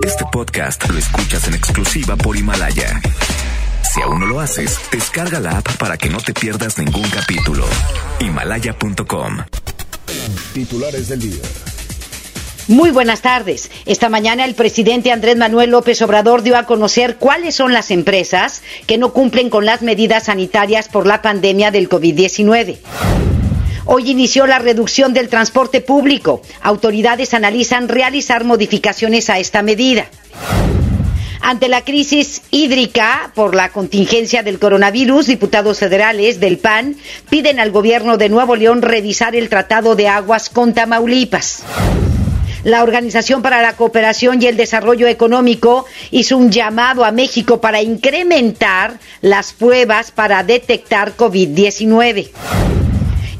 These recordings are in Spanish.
Este podcast lo escuchas en exclusiva por Himalaya. Si aún no lo haces, descarga la app para que no te pierdas ningún capítulo. Himalaya.com. Titulares del día. Muy buenas tardes. Esta mañana el presidente Andrés Manuel López Obrador dio a conocer cuáles son las empresas que no cumplen con las medidas sanitarias por la pandemia del COVID-19. Hoy inició la reducción del transporte público. Autoridades analizan realizar modificaciones a esta medida. Ante la crisis hídrica por la contingencia del coronavirus, diputados federales del PAN piden al gobierno de Nuevo León revisar el tratado de aguas con Tamaulipas. La Organización para la Cooperación y el Desarrollo Económico hizo un llamado a México para incrementar las pruebas para detectar COVID-19.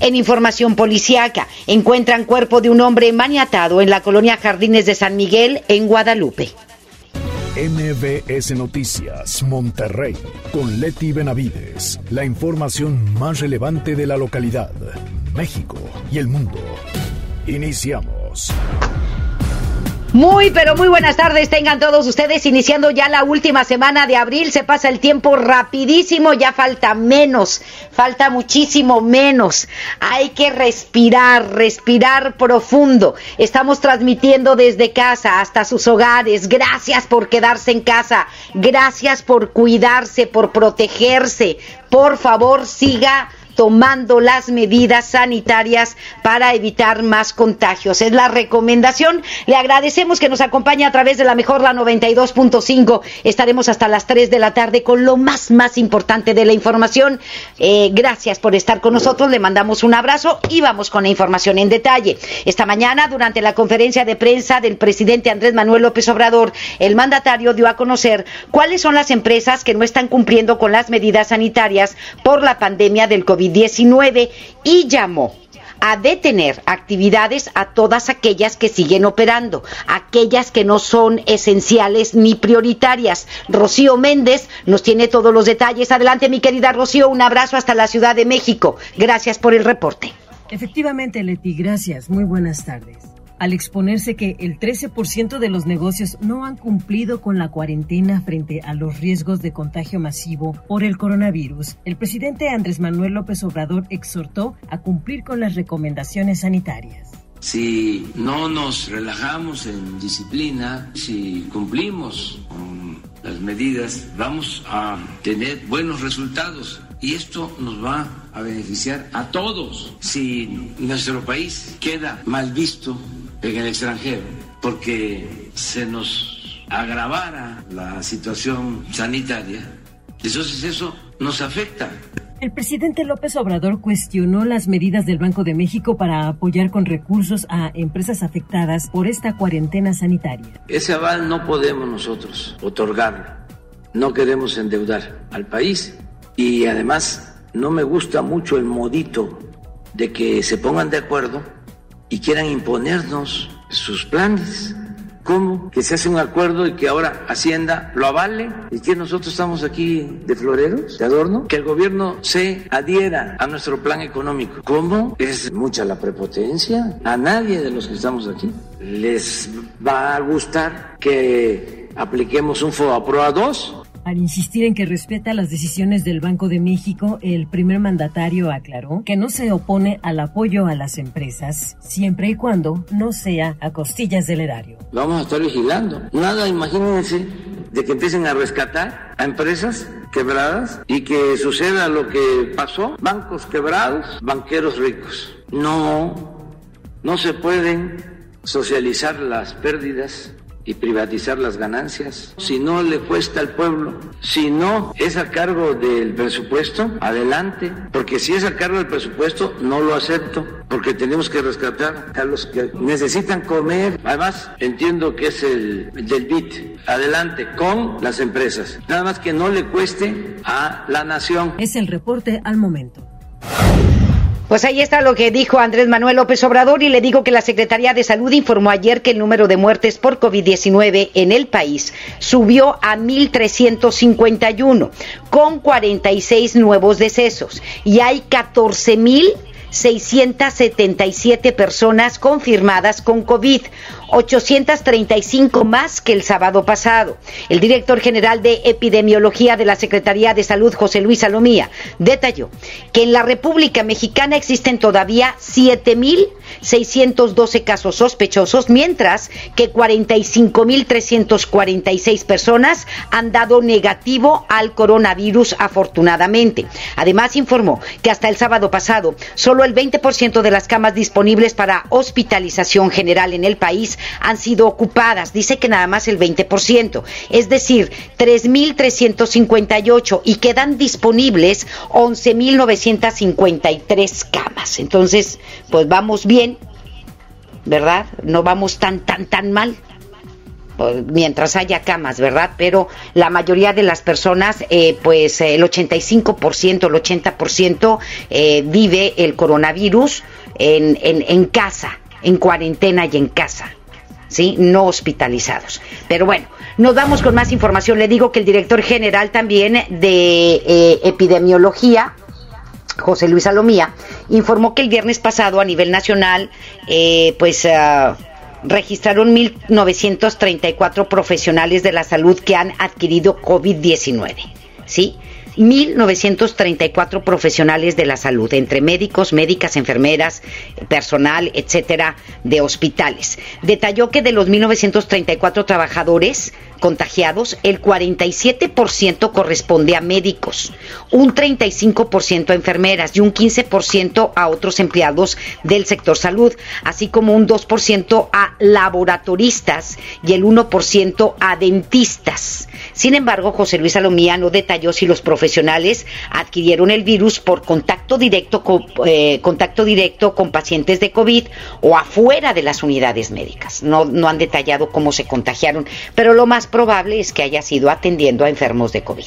En información policiaca, encuentran cuerpo de un hombre maniatado en la colonia Jardines de San Miguel, en Guadalupe. MBS Noticias, Monterrey, con Leti Benavides. La información más relevante de la localidad, México y el mundo. Iniciamos. Muy, pero muy buenas tardes tengan todos ustedes, iniciando ya la última semana de abril, se pasa el tiempo rapidísimo, ya falta menos, falta muchísimo menos. Hay que respirar, respirar profundo. Estamos transmitiendo desde casa hasta sus hogares. Gracias por quedarse en casa, gracias por cuidarse, por protegerse. Por favor, siga tomando las medidas sanitarias para evitar más contagios. Es la recomendación. Le agradecemos que nos acompañe a través de la mejor, la 92.5. Estaremos hasta las 3 de la tarde con lo más, más importante de la información. Eh, gracias por estar con nosotros. Le mandamos un abrazo y vamos con la información en detalle. Esta mañana, durante la conferencia de prensa del presidente Andrés Manuel López Obrador, el mandatario dio a conocer cuáles son las empresas que no están cumpliendo con las medidas sanitarias por la pandemia del COVID. 19 y llamó a detener actividades a todas aquellas que siguen operando, aquellas que no son esenciales ni prioritarias. Rocío Méndez nos tiene todos los detalles. Adelante, mi querida Rocío, un abrazo hasta la Ciudad de México. Gracias por el reporte. Efectivamente, Leti, gracias. Muy buenas tardes al exponerse que el 13% de los negocios no han cumplido con la cuarentena frente a los riesgos de contagio masivo por el coronavirus, el presidente Andrés Manuel López Obrador exhortó a cumplir con las recomendaciones sanitarias. Si no nos relajamos en disciplina, si cumplimos con las medidas, vamos a tener buenos resultados y esto nos va a beneficiar a todos. Si nuestro país queda mal visto en el extranjero, porque se nos agravara la situación sanitaria. Entonces eso nos afecta. El presidente López Obrador cuestionó las medidas del Banco de México para apoyar con recursos a empresas afectadas por esta cuarentena sanitaria. Ese aval no podemos nosotros otorgarlo. No queremos endeudar al país y además no me gusta mucho el modito de que se pongan de acuerdo y quieran imponernos sus planes. ¿Cómo? Que se hace un acuerdo y que ahora Hacienda lo avale y que nosotros estamos aquí de floreros, de adorno, que el gobierno se adhiera a nuestro plan económico. ¿Cómo? Es mucha la prepotencia. A nadie de los que estamos aquí les va a gustar que apliquemos un FOAPROA 2 al insistir en que respeta las decisiones del Banco de México, el primer mandatario aclaró que no se opone al apoyo a las empresas, siempre y cuando no sea a costillas del erario. Vamos a estar vigilando. Nada, imagínense de que empiecen a rescatar a empresas quebradas y que suceda lo que pasó, bancos quebrados, banqueros ricos. No, no se pueden socializar las pérdidas y privatizar las ganancias. Si no le cuesta al pueblo, si no es a cargo del presupuesto, adelante. Porque si es a cargo del presupuesto, no lo acepto. Porque tenemos que rescatar a los que necesitan comer. Además, entiendo que es el del BIT. Adelante con las empresas. Nada más que no le cueste a la nación. Es el reporte al momento. Pues ahí está lo que dijo Andrés Manuel López Obrador y le digo que la Secretaría de Salud informó ayer que el número de muertes por COVID-19 en el país subió a 1.351 con 46 nuevos decesos y hay 14.677 personas confirmadas con COVID. 835 más que el sábado pasado. El director general de epidemiología de la Secretaría de Salud, José Luis Salomía, detalló que en la República Mexicana existen todavía 7.612 casos sospechosos, mientras que 45.346 personas han dado negativo al coronavirus afortunadamente. Además informó que hasta el sábado pasado solo el 20% de las camas disponibles para hospitalización general en el país han sido ocupadas. Dice que nada más el 20%, es decir, 3.358 y quedan disponibles 11.953 camas. Entonces, pues vamos bien, ¿verdad? No vamos tan, tan, tan mal mientras haya camas, ¿verdad? Pero la mayoría de las personas, eh, pues el 85%, el 80% eh, vive el coronavirus en, en casa, en cuarentena y en casa. ¿Sí? No hospitalizados. Pero bueno, nos vamos con más información. Le digo que el director general también de eh, epidemiología, José Luis Salomía, informó que el viernes pasado a nivel nacional, eh, pues... Uh, registraron 1.934 profesionales de la salud que han adquirido COVID-19, ¿sí? 1.934 profesionales de la salud, entre médicos, médicas, enfermeras, personal, etcétera, de hospitales. Detalló que de los 1.934 trabajadores contagiados, el 47% corresponde a médicos, un 35% a enfermeras y un 15% a otros empleados del sector salud, así como un 2% a laboratoristas y el 1% a dentistas. Sin embargo, José Luis Salomía no detalló si los profesionales adquirieron el virus por contacto directo con, eh, contacto directo con pacientes de COVID o afuera de las unidades médicas. No, no han detallado cómo se contagiaron, pero lo más probable es que haya sido atendiendo a enfermos de COVID.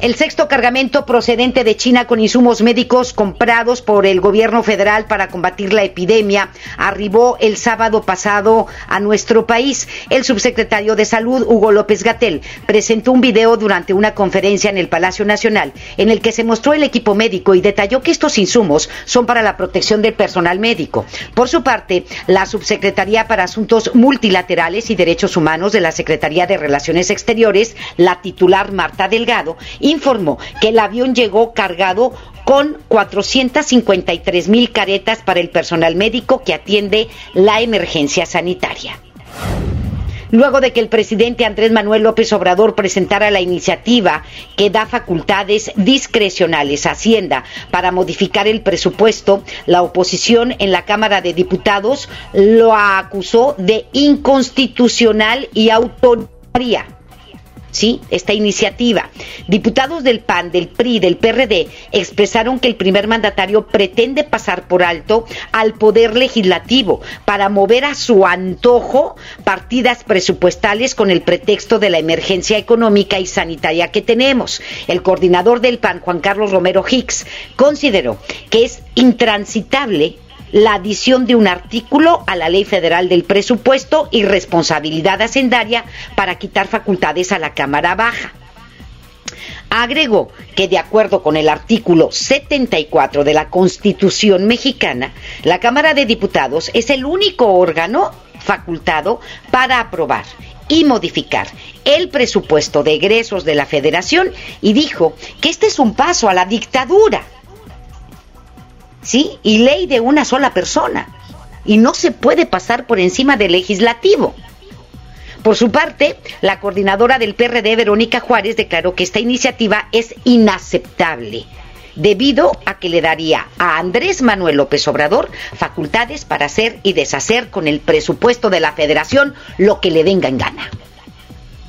El sexto cargamento procedente de China con insumos médicos comprados por el gobierno federal para combatir la epidemia arribó el sábado pasado a nuestro país. El subsecretario de Salud, Hugo López Gatel, presentó un video durante una conferencia en el Palacio Nacional en el que se mostró el equipo médico y detalló que estos insumos son para la protección del personal médico. Por su parte, la Subsecretaría para Asuntos Multilaterales y Derechos Humanos de la Secretaría de Relaciones Exteriores, la titular Marta Delgado, informó que el avión llegó cargado con 453 mil caretas para el personal médico que atiende la emergencia sanitaria. Luego de que el presidente Andrés Manuel López Obrador presentara la iniciativa que da facultades discrecionales a Hacienda para modificar el presupuesto, la oposición en la Cámara de Diputados lo acusó de inconstitucional y autoritaria ¿sí? Esta iniciativa. Diputados del PAN, del PRI, del PRD expresaron que el primer mandatario pretende pasar por alto al poder legislativo para mover a su antojo partidas presupuestales con el pretexto de la emergencia económica y sanitaria que tenemos. El coordinador del PAN, Juan Carlos Romero Hicks, consideró que es intransitable la adición de un artículo a la Ley Federal del Presupuesto y responsabilidad hacendaria para quitar facultades a la Cámara Baja. Agregó que de acuerdo con el artículo 74 de la Constitución mexicana, la Cámara de Diputados es el único órgano facultado para aprobar y modificar el presupuesto de egresos de la Federación y dijo que este es un paso a la dictadura ¿sí? Y ley de una sola persona. Y no se puede pasar por encima del legislativo. Por su parte, la coordinadora del PRD, Verónica Juárez, declaró que esta iniciativa es inaceptable debido a que le daría a Andrés Manuel López Obrador facultades para hacer y deshacer con el presupuesto de la federación lo que le venga en gana.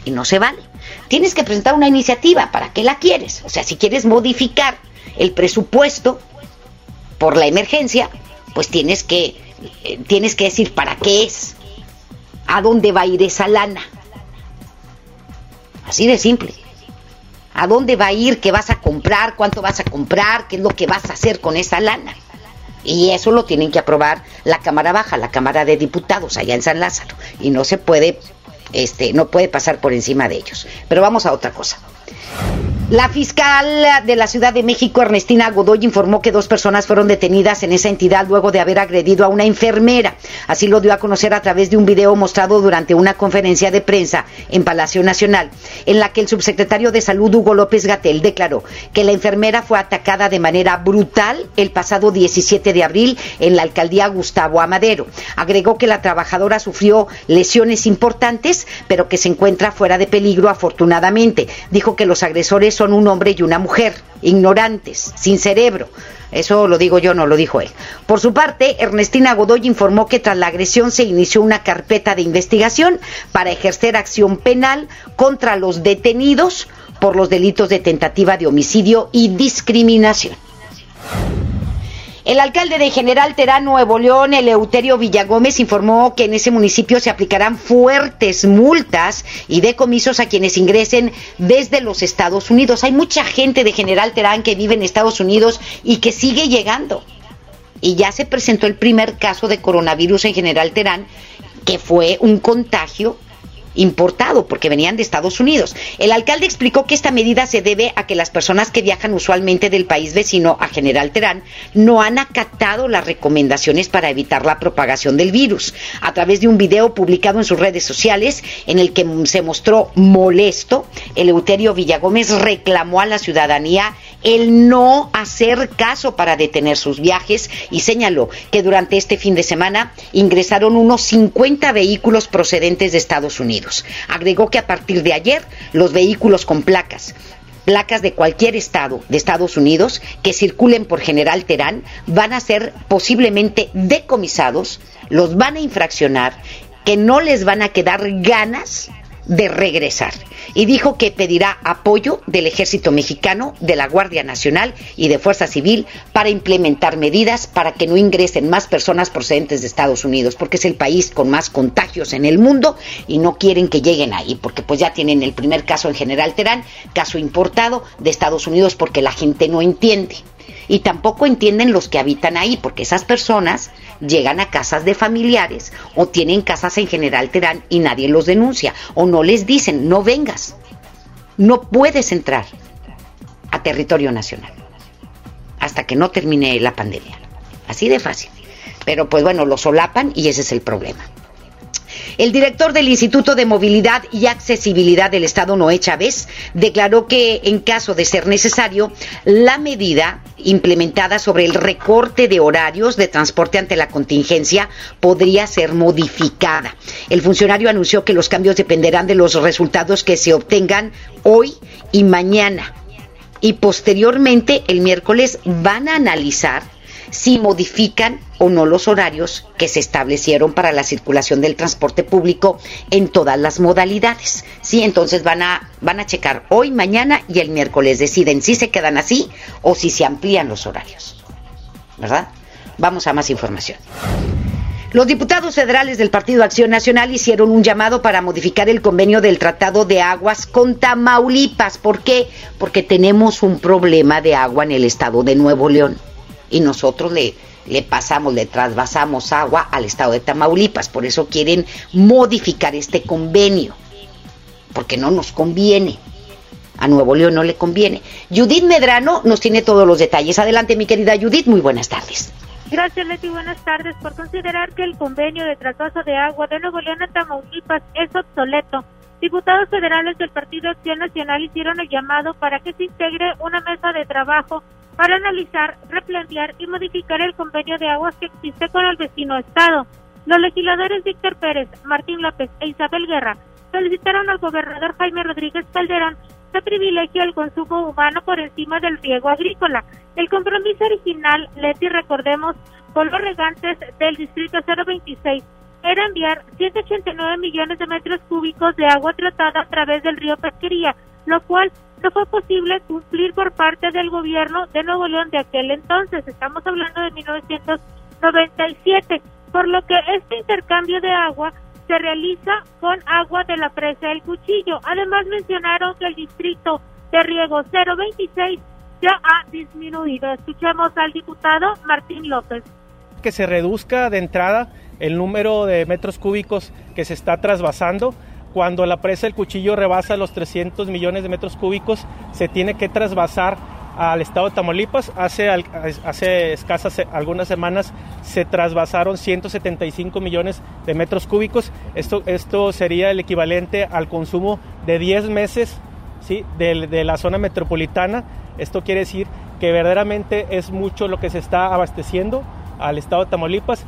Y no se vale. Tienes que presentar una iniciativa. ¿Para qué la quieres? O sea, si quieres modificar el presupuesto, por la emergencia, pues tienes que, eh, tienes que decir para qué es, a dónde va a ir esa lana. Así de simple. ¿A dónde va a ir? ¿Qué vas a comprar? ¿Cuánto vas a comprar? ¿Qué es lo que vas a hacer con esa lana? Y eso lo tienen que aprobar la Cámara Baja, la Cámara de Diputados allá en San Lázaro. Y no se puede, este, no puede pasar por encima de ellos. Pero vamos a otra cosa. La fiscal de la Ciudad de México, Ernestina Godoy, informó que dos personas fueron detenidas en esa entidad luego de haber agredido a una enfermera. Así lo dio a conocer a través de un video mostrado durante una conferencia de prensa en Palacio Nacional, en la que el subsecretario de Salud, Hugo López Gatel, declaró que la enfermera fue atacada de manera brutal el pasado 17 de abril en la alcaldía Gustavo Amadero. Agregó que la trabajadora sufrió lesiones importantes, pero que se encuentra fuera de peligro afortunadamente. Dijo que los agresores son un hombre y una mujer, ignorantes, sin cerebro. Eso lo digo yo, no lo dijo él. Por su parte, Ernestina Godoy informó que tras la agresión se inició una carpeta de investigación para ejercer acción penal contra los detenidos por los delitos de tentativa de homicidio y discriminación. El alcalde de General Terán, Nuevo León, Eleuterio Villagómez, informó que en ese municipio se aplicarán fuertes multas y decomisos a quienes ingresen desde los Estados Unidos. Hay mucha gente de General Terán que vive en Estados Unidos y que sigue llegando. Y ya se presentó el primer caso de coronavirus en General Terán, que fue un contagio importado porque venían de Estados Unidos. El alcalde explicó que esta medida se debe a que las personas que viajan usualmente del país vecino a General Terán no han acatado las recomendaciones para evitar la propagación del virus. A través de un video publicado en sus redes sociales en el que se mostró molesto, Eleuterio Villagómez reclamó a la ciudadanía el no hacer caso para detener sus viajes y señaló que durante este fin de semana ingresaron unos 50 vehículos procedentes de Estados Unidos. Agregó que a partir de ayer los vehículos con placas placas de cualquier estado de Estados Unidos que circulen por General Terán van a ser posiblemente decomisados, los van a infraccionar, que no les van a quedar ganas de regresar. Y dijo que pedirá apoyo del ejército mexicano, de la Guardia Nacional y de Fuerza Civil para implementar medidas para que no ingresen más personas procedentes de Estados Unidos, porque es el país con más contagios en el mundo y no quieren que lleguen ahí, porque pues ya tienen el primer caso en General Terán, caso importado de Estados Unidos porque la gente no entiende y tampoco entienden los que habitan ahí, porque esas personas llegan a casas de familiares o tienen casas en General Terán y nadie los denuncia o no les dicen, no vengas, no puedes entrar a territorio nacional hasta que no termine la pandemia. Así de fácil. Pero pues bueno, lo solapan y ese es el problema. El director del Instituto de Movilidad y Accesibilidad del Estado, Noé Chávez, declaró que en caso de ser necesario, la medida implementada sobre el recorte de horarios de transporte ante la contingencia podría ser modificada. El funcionario anunció que los cambios dependerán de los resultados que se obtengan hoy y mañana. Y posteriormente, el miércoles, van a analizar si modifican o no los horarios que se establecieron para la circulación del transporte público en todas las modalidades. Sí, entonces van a van a checar hoy, mañana y el miércoles deciden si se quedan así o si se amplían los horarios. ¿Verdad? Vamos a más información. Los diputados federales del Partido Acción Nacional hicieron un llamado para modificar el convenio del Tratado de Aguas con Tamaulipas. ¿Por qué? Porque tenemos un problema de agua en el estado de Nuevo León y nosotros le, le pasamos, le trasvasamos agua al estado de Tamaulipas. Por eso quieren modificar este convenio, porque no nos conviene. A Nuevo León no le conviene. Judith Medrano nos tiene todos los detalles. Adelante, mi querida Judith, muy buenas tardes. Gracias, Leti. Buenas tardes. Por considerar que el convenio de traspaso de agua de Nuevo León a Tamaulipas es obsoleto, diputados federales del Partido Acción Nacional hicieron el llamado para que se integre una mesa de trabajo para analizar, replantear y modificar el convenio de aguas que existe con el vecino Estado. Los legisladores Víctor Pérez, Martín López e Isabel Guerra solicitaron al gobernador Jaime Rodríguez Calderón que privilegie el consumo humano por encima del riego agrícola. El compromiso original, Leti, recordemos, con los regantes del distrito 026 era enviar 189 millones de metros cúbicos de agua tratada a través del río Pesquería, lo cual no fue posible cumplir por parte del gobierno de Nuevo León de aquel entonces. Estamos hablando de 1997, por lo que este intercambio de agua se realiza con agua de la presa del Cuchillo. Además mencionaron que el distrito de riego 026 ya ha disminuido. Escuchemos al diputado Martín López. Que se reduzca de entrada el número de metros cúbicos que se está trasvasando cuando la presa del cuchillo rebasa los 300 millones de metros cúbicos, se tiene que trasvasar al estado de Tamaulipas. Hace, hace escasas algunas semanas se trasvasaron 175 millones de metros cúbicos. Esto, esto sería el equivalente al consumo de 10 meses ¿sí? de, de la zona metropolitana. Esto quiere decir que verdaderamente es mucho lo que se está abasteciendo al estado de Tamaulipas.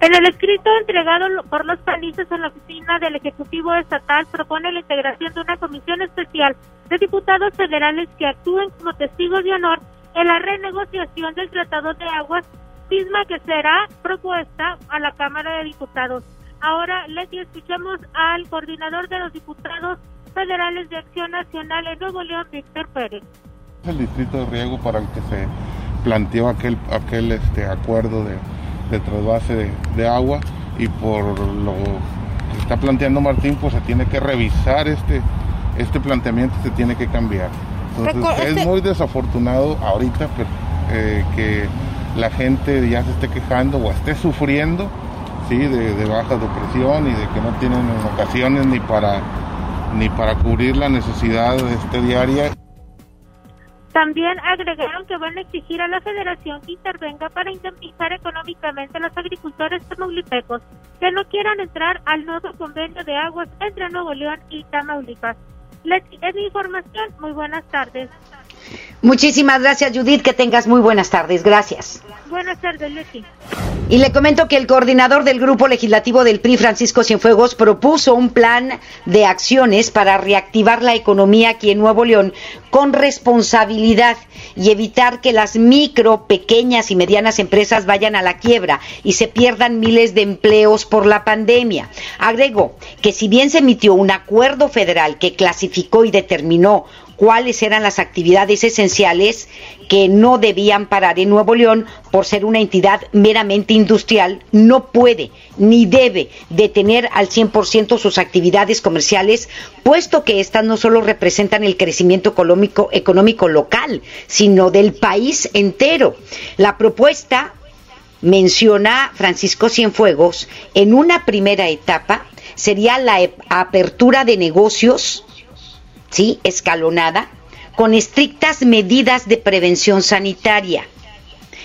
En el escrito entregado por los panistas en la oficina del Ejecutivo Estatal propone la integración de una comisión especial de diputados federales que actúen como testigos de honor en la renegociación del Tratado de Aguas, misma que será propuesta a la Cámara de Diputados. Ahora, Leti, escuchemos al coordinador de los diputados federales de Acción Nacional en Nuevo León, Víctor Pérez. El distrito de riego para el que se planteó aquel, aquel este, acuerdo de de trasvase de, agua y por lo que está planteando Martín, pues se tiene que revisar este, este planteamiento, se tiene que cambiar. Entonces es este muy desafortunado ahorita eh, que la gente ya se esté quejando o esté sufriendo ¿sí? de, de baja depresión y de que no tienen ocasiones ni para, ni para cubrir la necesidad este, diaria. También agregaron que van a exigir a la federación que intervenga para indemnizar económicamente a los agricultores tamaulipecos que no quieran entrar al nuevo convenio de aguas entre Nuevo León y Tamaulipas. Es mi información. Muy buenas tardes. Muchísimas gracias, Judith. Que tengas muy buenas tardes. Gracias. Buenas tardes, Leti. Y le comento que el coordinador del grupo legislativo del PRI, Francisco Cienfuegos, propuso un plan de acciones para reactivar la economía aquí en Nuevo León con responsabilidad y evitar que las micro, pequeñas y medianas empresas vayan a la quiebra y se pierdan miles de empleos por la pandemia. Agregó que si bien se emitió un acuerdo federal que clasificó y determinó cuáles eran las actividades esenciales que no debían parar en Nuevo León por ser una entidad meramente industrial, no puede ni debe detener al 100% sus actividades comerciales, puesto que éstas no solo representan el crecimiento económico, económico local, sino del país entero. La propuesta menciona Francisco Cienfuegos en una primera etapa sería la apertura de negocios ¿sí? escalonada, con estrictas medidas de prevención sanitaria.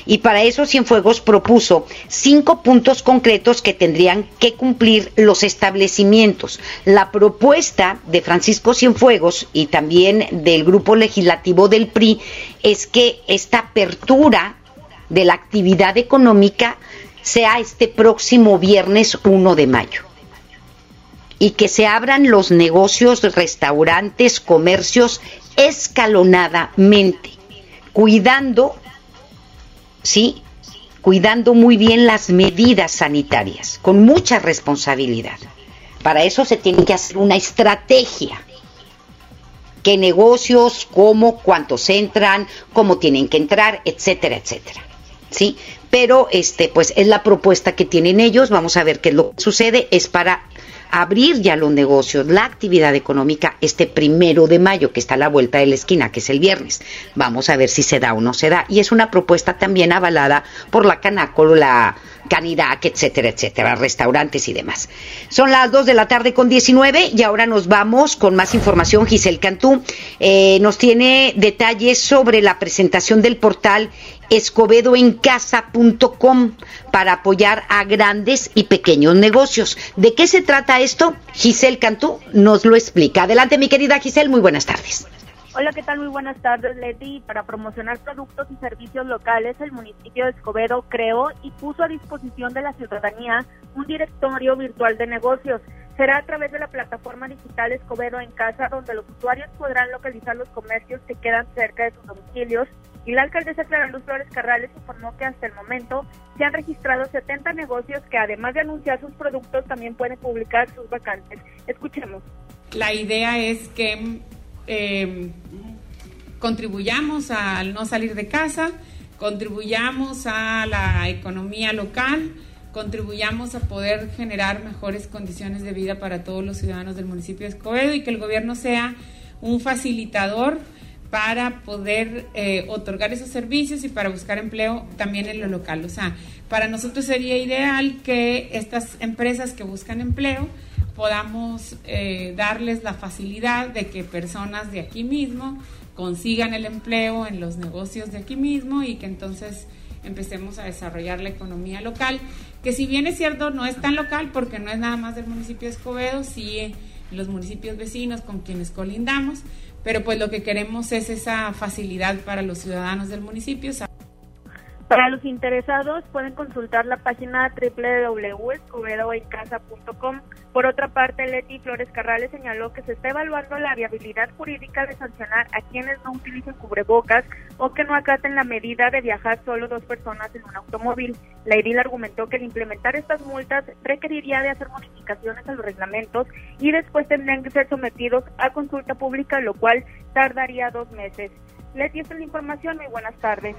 Y para eso Cienfuegos propuso cinco puntos concretos que tendrían que cumplir los establecimientos. La propuesta de Francisco Cienfuegos y también del grupo legislativo del PRI es que esta apertura de la actividad económica sea este próximo viernes 1 de mayo y que se abran los negocios, restaurantes, comercios escalonadamente, cuidando, ¿sí? Cuidando muy bien las medidas sanitarias, con mucha responsabilidad. Para eso se tiene que hacer una estrategia. ¿Qué negocios, cómo, cuántos entran, cómo tienen que entrar, etcétera, etcétera? ¿Sí? Pero este, pues es la propuesta que tienen ellos. Vamos a ver qué es lo que sucede. Es para abrir ya los negocios, la actividad económica este primero de mayo, que está a la vuelta de la esquina, que es el viernes. Vamos a ver si se da o no se da. Y es una propuesta también avalada por la Canaco, la Canirac, etcétera, etcétera, restaurantes y demás. Son las 2 de la tarde con 19 y ahora nos vamos con más información. Giselle Cantú eh, nos tiene detalles sobre la presentación del portal escobedoencasa.com para apoyar a grandes y pequeños negocios. ¿De qué se trata esto? Giselle Cantú nos lo explica. Adelante, mi querida Giselle, muy buenas tardes. Hola, ¿qué tal? Muy buenas tardes, Leti. Para promocionar productos y servicios locales, el municipio de Escobedo creó y puso a disposición de la ciudadanía un directorio virtual de negocios. Será a través de la plataforma digital Escobedo en Casa, donde los usuarios podrán localizar los comercios que quedan cerca de sus domicilios. Y la alcaldesa Clara Luz Flores Carrales informó que hasta el momento se han registrado 70 negocios que además de anunciar sus productos también pueden publicar sus vacantes. Escuchemos. La idea es que eh, contribuyamos al no salir de casa, contribuyamos a la economía local, contribuyamos a poder generar mejores condiciones de vida para todos los ciudadanos del municipio de Escobedo y que el gobierno sea un facilitador para poder eh, otorgar esos servicios y para buscar empleo también en lo local. O sea, para nosotros sería ideal que estas empresas que buscan empleo podamos eh, darles la facilidad de que personas de aquí mismo consigan el empleo en los negocios de aquí mismo y que entonces empecemos a desarrollar la economía local, que si bien es cierto no es tan local porque no es nada más del municipio de Escobedo, sí los municipios vecinos con quienes colindamos, pero pues lo que queremos es esa facilidad para los ciudadanos del municipio. Para los interesados pueden consultar la página www.escobedoencasa.com. Por otra parte, Leti Flores Carrales señaló que se está evaluando la viabilidad jurídica de sancionar a quienes no utilicen cubrebocas o que no acaten la medida de viajar solo dos personas en un automóvil. La edil argumentó que el implementar estas multas requeriría de hacer modificaciones a los reglamentos y después tendrían que ser sometidos a consulta pública, lo cual tardaría dos meses. Leti, esta es la información. Muy buenas tardes.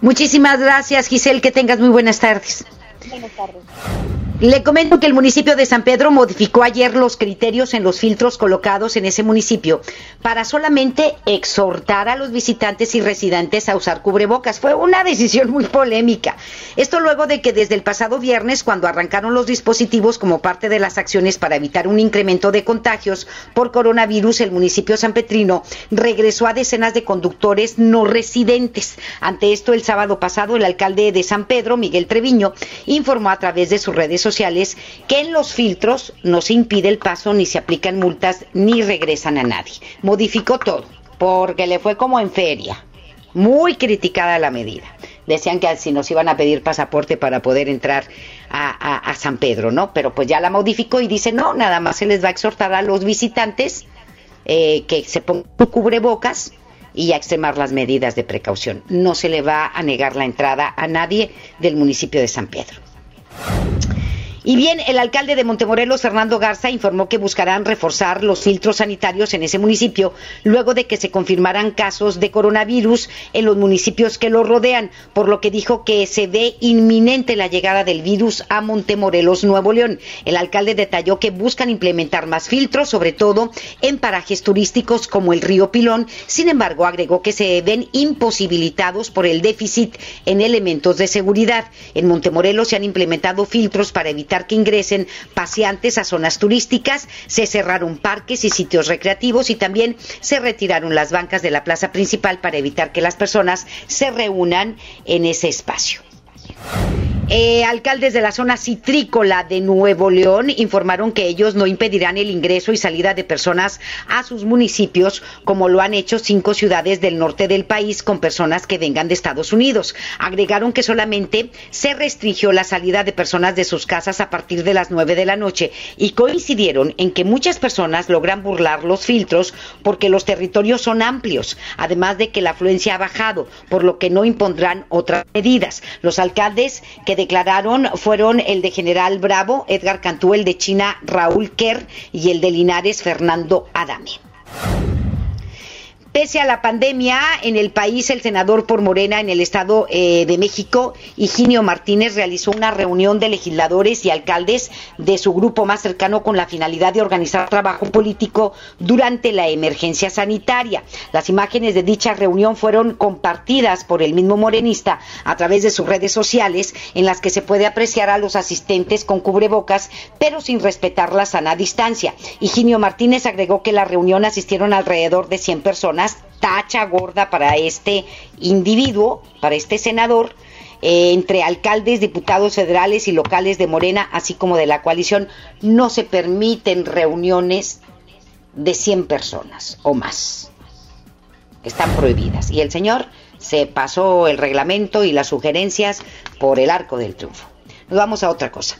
Muchísimas gracias, Giselle. Que tengas muy buenas tardes. Buenas tardes. Le comento que el municipio de San Pedro modificó ayer los criterios en los filtros colocados en ese municipio para solamente exhortar a los visitantes y residentes a usar cubrebocas. Fue una decisión muy polémica. Esto luego de que desde el pasado viernes, cuando arrancaron los dispositivos como parte de las acciones para evitar un incremento de contagios por coronavirus, el municipio San Petrino regresó a decenas de conductores no residentes. Ante esto, el sábado pasado, el alcalde de San Pedro, Miguel Treviño, informó a través de sus redes sociales sociales que en los filtros no se impide el paso ni se aplican multas ni regresan a nadie. Modificó todo porque le fue como en feria. Muy criticada la medida. Decían que si nos iban a pedir pasaporte para poder entrar a, San Pedro, ¿no? Pero pues ya la modificó y dice, no, nada más se les va a exhortar a los visitantes eh, que se pongan cubrebocas y a extremar las medidas de precaución. No se le va a negar la entrada a nadie del municipio de San Pedro. Y bien, el alcalde de Montemorelos, Fernando Garza, informó que buscarán reforzar los filtros sanitarios en ese municipio luego de que se confirmaran casos de coronavirus en los municipios que lo rodean, por lo que dijo que se ve inminente la llegada del virus a Montemorelos, Nuevo León. El alcalde detalló que buscan implementar más filtros, sobre todo en parajes turísticos como el río Pilón. Sin embargo, agregó que se ven imposibilitados por el déficit en elementos de seguridad. En Montemorelos se han implementado filtros para evitar que ingresen paseantes a zonas turísticas, se cerraron parques y sitios recreativos y también se retiraron las bancas de la plaza principal para evitar que las personas se reúnan en ese espacio. Eh, alcaldes de la zona citrícola de Nuevo León informaron que ellos no impedirán el ingreso y salida de personas a sus municipios, como lo han hecho cinco ciudades del norte del país con personas que vengan de Estados Unidos. Agregaron que solamente se restringió la salida de personas de sus casas a partir de las nueve de la noche y coincidieron en que muchas personas logran burlar los filtros porque los territorios son amplios, además de que la afluencia ha bajado, por lo que no impondrán otras medidas. Los alcaldes que declararon fueron el de General Bravo, Edgar Cantú, el de China, Raúl Kerr y el de Linares, Fernando Adame. Pese a la pandemia en el país, el senador por Morena en el Estado eh, de México, Higinio Martínez, realizó una reunión de legisladores y alcaldes de su grupo más cercano con la finalidad de organizar trabajo político durante la emergencia sanitaria. Las imágenes de dicha reunión fueron compartidas por el mismo morenista a través de sus redes sociales, en las que se puede apreciar a los asistentes con cubrebocas, pero sin respetar la sana distancia. Higinio Martínez agregó que la reunión asistieron alrededor de 100 personas tacha gorda para este individuo, para este senador, eh, entre alcaldes, diputados federales y locales de Morena, así como de la coalición, no se permiten reuniones de 100 personas o más. Están prohibidas. Y el señor se pasó el reglamento y las sugerencias por el arco del triunfo. Nos vamos a otra cosa.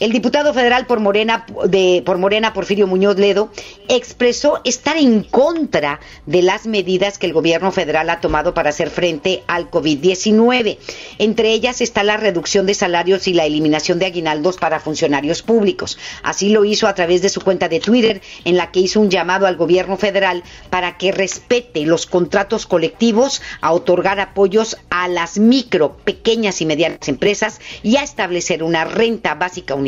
El diputado federal por Morena, de, por Morena, Porfirio Muñoz Ledo, expresó estar en contra de las medidas que el gobierno federal ha tomado para hacer frente al COVID-19. Entre ellas está la reducción de salarios y la eliminación de aguinaldos para funcionarios públicos. Así lo hizo a través de su cuenta de Twitter, en la que hizo un llamado al gobierno federal para que respete los contratos colectivos, a otorgar apoyos a las micro, pequeñas y medianas empresas y a establecer una renta básica universal,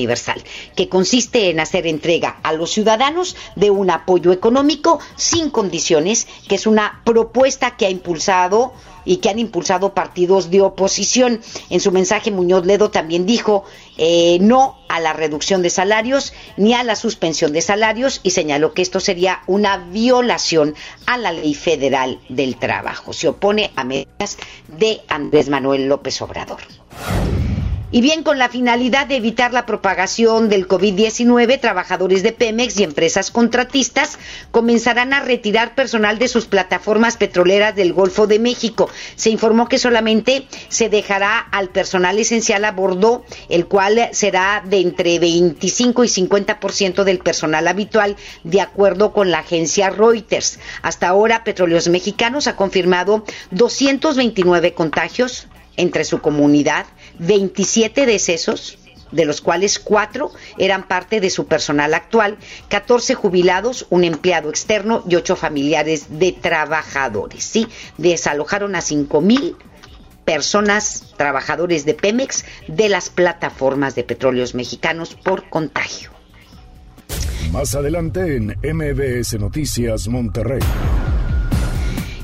que consiste en hacer entrega a los ciudadanos de un apoyo económico sin condiciones, que es una propuesta que ha impulsado y que han impulsado partidos de oposición. En su mensaje, Muñoz Ledo también dijo eh, no a la reducción de salarios ni a la suspensión de salarios y señaló que esto sería una violación a la ley federal del trabajo. Se opone a medidas de Andrés Manuel López Obrador. Y bien, con la finalidad de evitar la propagación del COVID-19, trabajadores de Pemex y empresas contratistas comenzarán a retirar personal de sus plataformas petroleras del Golfo de México. Se informó que solamente se dejará al personal esencial a bordo, el cual será de entre 25 y 50% del personal habitual, de acuerdo con la agencia Reuters. Hasta ahora, Petróleos Mexicanos ha confirmado 229 contagios entre su comunidad 27 decesos, de los cuales cuatro eran parte de su personal actual, 14 jubilados, un empleado externo y ocho familiares de trabajadores. Sí, desalojaron a cinco mil personas, trabajadores de Pemex, de las plataformas de petróleos mexicanos por contagio. Más adelante en MBS Noticias Monterrey.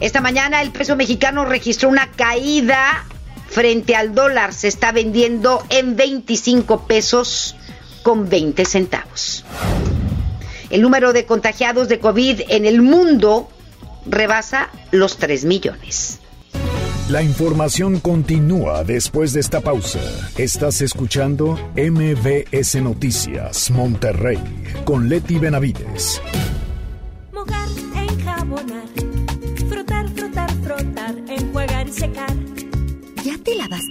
Esta mañana el peso mexicano registró una caída frente al dólar se está vendiendo en 25 pesos con 20 centavos. El número de contagiados de COVID en el mundo rebasa los 3 millones. La información continúa después de esta pausa. Estás escuchando MBS Noticias Monterrey con Leti Benavides.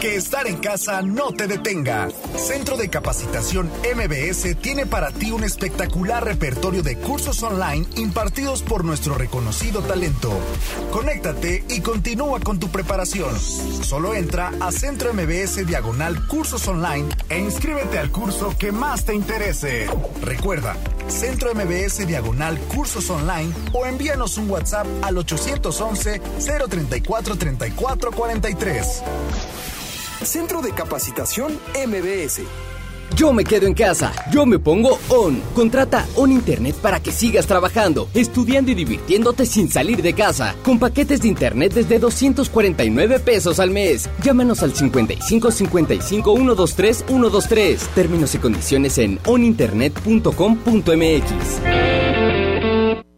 Que estar en casa no te detenga. Centro de Capacitación MBS tiene para ti un espectacular repertorio de cursos online impartidos por nuestro reconocido talento. Conéctate y continúa con tu preparación. Solo entra a Centro MBS Diagonal Cursos Online e inscríbete al curso que más te interese. Recuerda, Centro MBS Diagonal Cursos Online o envíanos un WhatsApp al 811 034 3443. Centro de Capacitación MBS. Yo me quedo en casa, yo me pongo ON. Contrata ON Internet para que sigas trabajando, estudiando y divirtiéndote sin salir de casa. Con paquetes de Internet desde 249 pesos al mes. Llámanos al 55 55 123 123. Términos y condiciones en oninternet.com.mx.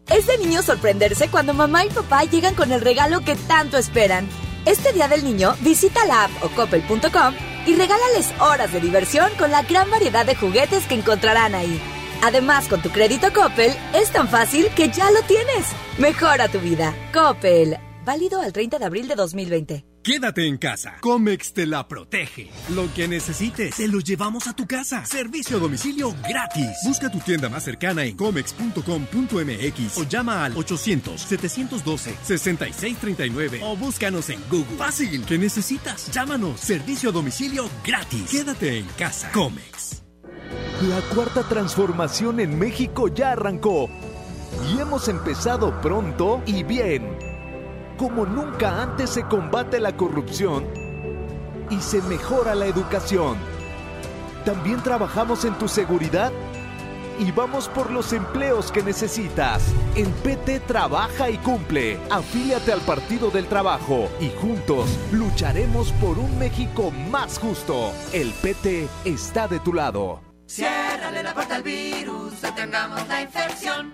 Es de niño sorprenderse cuando mamá y papá llegan con el regalo que tanto esperan. Este Día del Niño, visita la app o coppel.com y regálales horas de diversión con la gran variedad de juguetes que encontrarán ahí. Además, con tu crédito Coppel, es tan fácil que ya lo tienes. Mejora tu vida. Coppel. Válido al 30 de abril de 2020. Quédate en casa. Comex te la protege. Lo que necesites, te lo llevamos a tu casa. Servicio a domicilio gratis. Busca tu tienda más cercana en comex.com.mx o llama al 800-712-6639 o búscanos en Google. Fácil, ¿qué necesitas? Llámanos. Servicio a domicilio gratis. Quédate en casa. Comex. La cuarta transformación en México ya arrancó. Y hemos empezado pronto y bien como nunca antes se combate la corrupción y se mejora la educación. También trabajamos en tu seguridad y vamos por los empleos que necesitas. El PT trabaja y cumple. Afíliate al Partido del Trabajo y juntos lucharemos por un México más justo. El PT está de tu lado. Ciérrale la puerta al virus, detengamos la infección.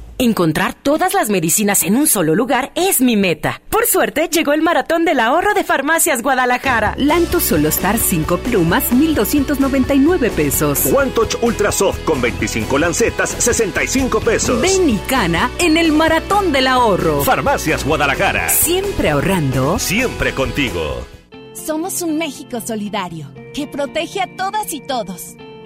Encontrar todas las medicinas en un solo lugar es mi meta. Por suerte, llegó el maratón del ahorro de Farmacias Guadalajara. Lanto Solo Star 5 plumas, 1,299 pesos. One Touch Ultra Soft con 25 lancetas, 65 pesos. Ven y cana en el maratón del ahorro. Farmacias Guadalajara. Siempre ahorrando. Siempre contigo. Somos un México solidario que protege a todas y todos.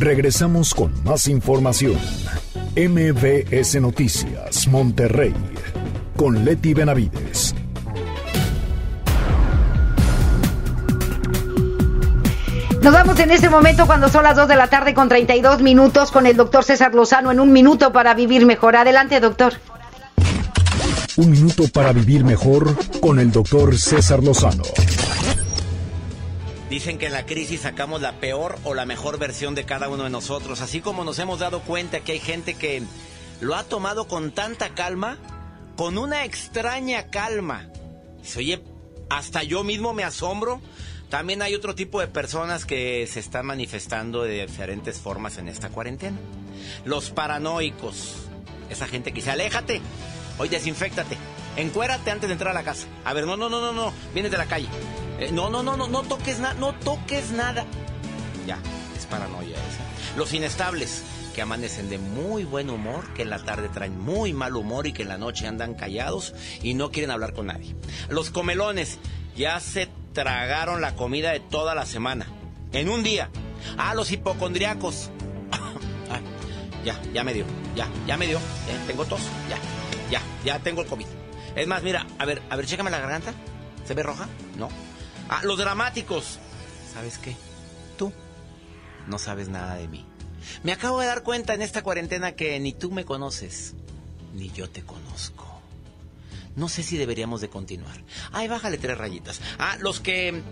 Regresamos con más información. MBS Noticias, Monterrey, con Leti Benavides. Nos vamos en este momento cuando son las 2 de la tarde con 32 minutos con el doctor César Lozano en un minuto para vivir mejor. Adelante, doctor. Un minuto para vivir mejor con el doctor César Lozano. Dicen que en la crisis sacamos la peor o la mejor versión de cada uno de nosotros, así como nos hemos dado cuenta que hay gente que lo ha tomado con tanta calma, con una extraña calma. oye, hasta yo mismo me asombro. También hay otro tipo de personas que se están manifestando de diferentes formas en esta cuarentena. Los paranoicos, esa gente que dice, aléjate, hoy desinfectate, encuérate antes de entrar a la casa. A ver, no, no, no, no, no, vienes de la calle. Eh, no, no, no, no, no toques nada, no toques nada. Ya, es paranoia esa. Los inestables, que amanecen de muy buen humor, que en la tarde traen muy mal humor y que en la noche andan callados y no quieren hablar con nadie. Los comelones, ya se tragaron la comida de toda la semana. En un día. Ah, los hipocondriacos. ya, ya me dio. Ya, ya me dio. Tengo tos. Ya, ya, ya tengo el COVID. Es más, mira, a ver, a ver, chécame la garganta. ¿Se ve roja? No. Ah, los dramáticos. ¿Sabes qué? Tú no sabes nada de mí. Me acabo de dar cuenta en esta cuarentena que ni tú me conoces, ni yo te conozco. No sé si deberíamos de continuar. Ay, bájale tres rayitas. Ah, los que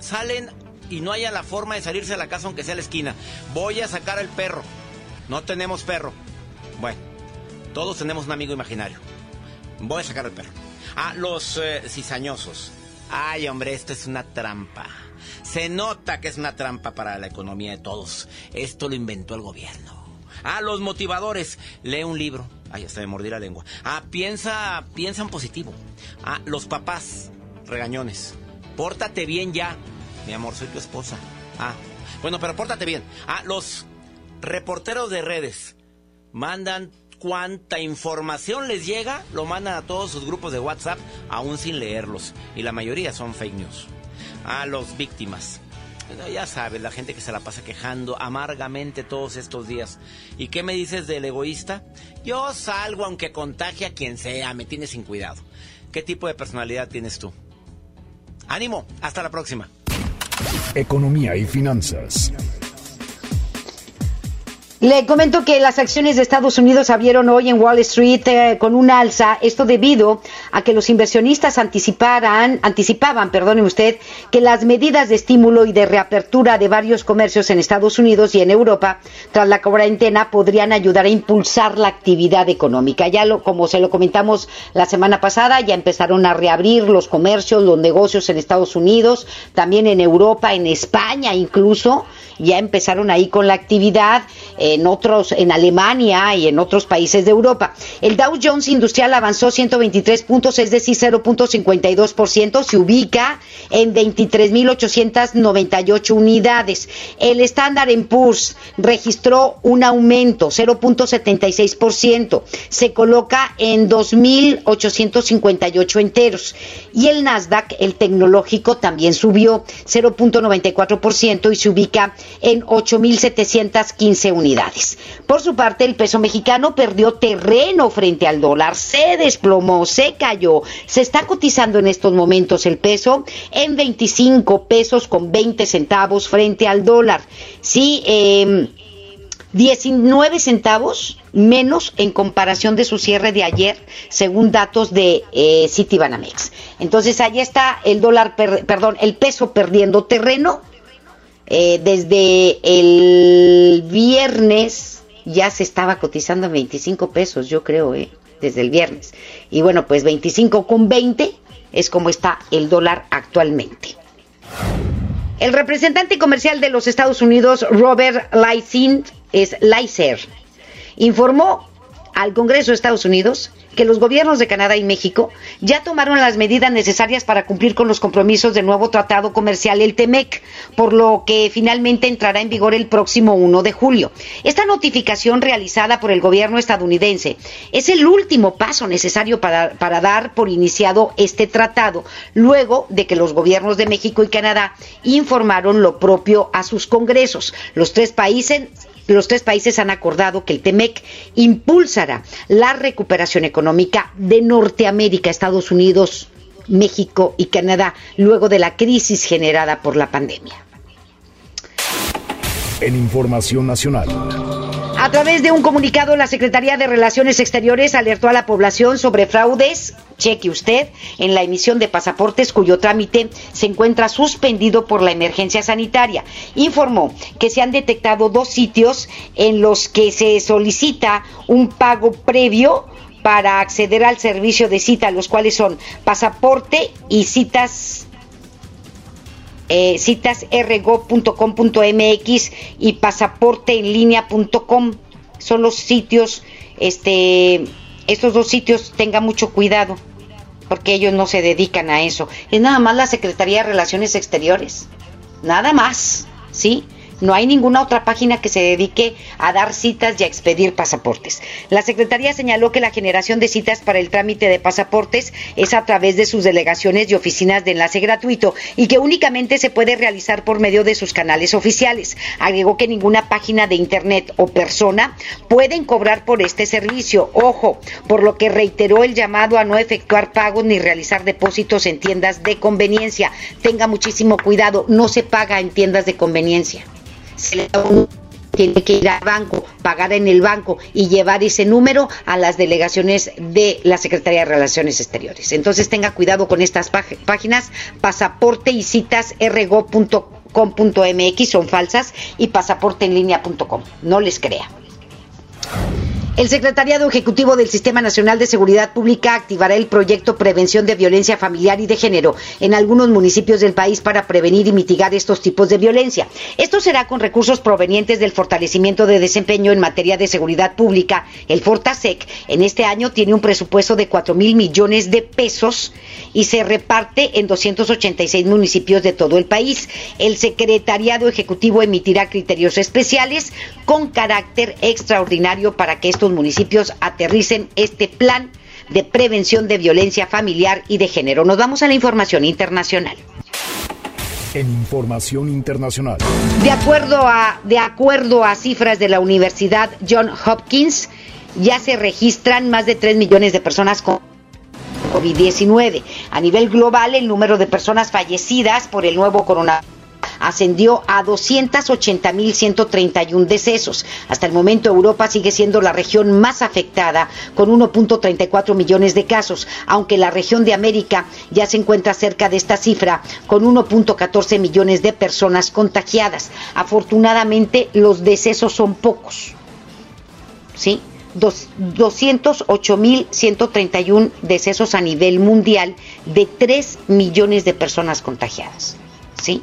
salen y no haya la forma de salirse de la casa aunque sea a la esquina. Voy a sacar al perro. No tenemos perro. Bueno, todos tenemos un amigo imaginario. Voy a sacar al perro. Ah, los eh, cizañosos. Ay, hombre, esto es una trampa. Se nota que es una trampa para la economía de todos. Esto lo inventó el gobierno. Ah, los motivadores. Lee un libro. Ay, hasta me mordí la lengua. Ah, piensa, piensa en positivo. Ah, los papás. Regañones. Pórtate bien ya. Mi amor, soy tu esposa. Ah, bueno, pero pórtate bien. Ah, los reporteros de redes. Mandan cuánta información les llega, lo mandan a todos sus grupos de WhatsApp, aún sin leerlos. Y la mayoría son fake news. A los víctimas. Ya sabes, la gente que se la pasa quejando amargamente todos estos días. ¿Y qué me dices del egoísta? Yo salgo aunque contagie a quien sea, me tienes sin cuidado. ¿Qué tipo de personalidad tienes tú? Ánimo, hasta la próxima. Economía y finanzas. Le comento que las acciones de Estados Unidos abrieron hoy en Wall Street eh, con un alza, esto debido a que los inversionistas anticiparan, anticipaban, perdóneme usted, que las medidas de estímulo y de reapertura de varios comercios en Estados Unidos y en Europa tras la cuarentena podrían ayudar a impulsar la actividad económica. Ya lo, como se lo comentamos la semana pasada, ya empezaron a reabrir los comercios, los negocios en Estados Unidos, también en Europa, en España incluso, ya empezaron ahí con la actividad en otros, en Alemania y en otros países de Europa. El Dow Jones Industrial avanzó 123 puntos, es decir, 0.52%, se ubica en 23.898 unidades. El Standard Poor's registró un aumento, 0.76%, se coloca en 2.858 enteros. Y el Nasdaq, el tecnológico, también subió 0.94% y se ubica en 8.715 unidades. Por su parte, el peso mexicano perdió terreno frente al dólar, se desplomó, se cayó, se está cotizando en estos momentos el peso en 25 pesos con 20 centavos frente al dólar. Sí, 19 em, centavos menos en comparación de su cierre de ayer, según datos de eh, Citibanamex. Entonces, ahí está el dólar, perdón, el peso perdiendo terreno eh, desde el viernes ya se estaba cotizando en 25 pesos, yo creo, eh, desde el viernes. Y bueno, pues 25 con 20 es como está el dólar actualmente. El representante comercial de los Estados Unidos, Robert Lighthizer, informó al Congreso de Estados Unidos que los gobiernos de Canadá y México ya tomaron las medidas necesarias para cumplir con los compromisos del nuevo tratado comercial, el TEMEC, por lo que finalmente entrará en vigor el próximo 1 de julio. Esta notificación realizada por el gobierno estadounidense es el último paso necesario para, para dar por iniciado este tratado, luego de que los gobiernos de México y Canadá informaron lo propio a sus congresos. Los tres países los tres países han acordado que el TEMEC impulsará la recuperación económica de Norteamérica, Estados Unidos, México y Canadá luego de la crisis generada por la pandemia. En Información Nacional. A través de un comunicado, la Secretaría de Relaciones Exteriores alertó a la población sobre fraudes, cheque usted, en la emisión de pasaportes cuyo trámite se encuentra suspendido por la emergencia sanitaria. Informó que se han detectado dos sitios en los que se solicita un pago previo para acceder al servicio de cita, los cuales son pasaporte y citas eh, citasrgo.com.mx y pasaporteenlinea.com son los sitios, este, estos dos sitios tenga mucho cuidado porque ellos no se dedican a eso. Es nada más la Secretaría de Relaciones Exteriores, nada más, ¿sí? No hay ninguna otra página que se dedique a dar citas y a expedir pasaportes. La Secretaría señaló que la generación de citas para el trámite de pasaportes es a través de sus delegaciones y oficinas de enlace gratuito y que únicamente se puede realizar por medio de sus canales oficiales. Agregó que ninguna página de Internet o persona pueden cobrar por este servicio. Ojo, por lo que reiteró el llamado a no efectuar pagos ni realizar depósitos en tiendas de conveniencia. Tenga muchísimo cuidado, no se paga en tiendas de conveniencia se tiene que ir al banco, pagar en el banco y llevar ese número a las delegaciones de la Secretaría de Relaciones Exteriores. Entonces tenga cuidado con estas páginas, pasaporte y citas rgo.com.mx son falsas y pasaporteenlinea.com. No les crea. El Secretariado Ejecutivo del Sistema Nacional de Seguridad Pública activará el proyecto Prevención de Violencia Familiar y de Género en algunos municipios del país para prevenir y mitigar estos tipos de violencia. Esto será con recursos provenientes del fortalecimiento de desempeño en materia de seguridad pública. El Fortasec en este año tiene un presupuesto de 4 mil millones de pesos y se reparte en 286 municipios de todo el país. El Secretariado Ejecutivo emitirá criterios especiales con carácter extraordinario para que municipios aterricen este plan de prevención de violencia familiar y de género. Nos vamos a la información internacional. En información internacional. De acuerdo a, de acuerdo a cifras de la Universidad John Hopkins, ya se registran más de 3 millones de personas con COVID-19. A nivel global, el número de personas fallecidas por el nuevo coronavirus ascendió a 280.131 decesos. Hasta el momento Europa sigue siendo la región más afectada con 1.34 millones de casos, aunque la región de América ya se encuentra cerca de esta cifra con 1.14 millones de personas contagiadas. Afortunadamente los decesos son pocos. ¿Sí? 208.131 decesos a nivel mundial de 3 millones de personas contagiadas. ¿Sí?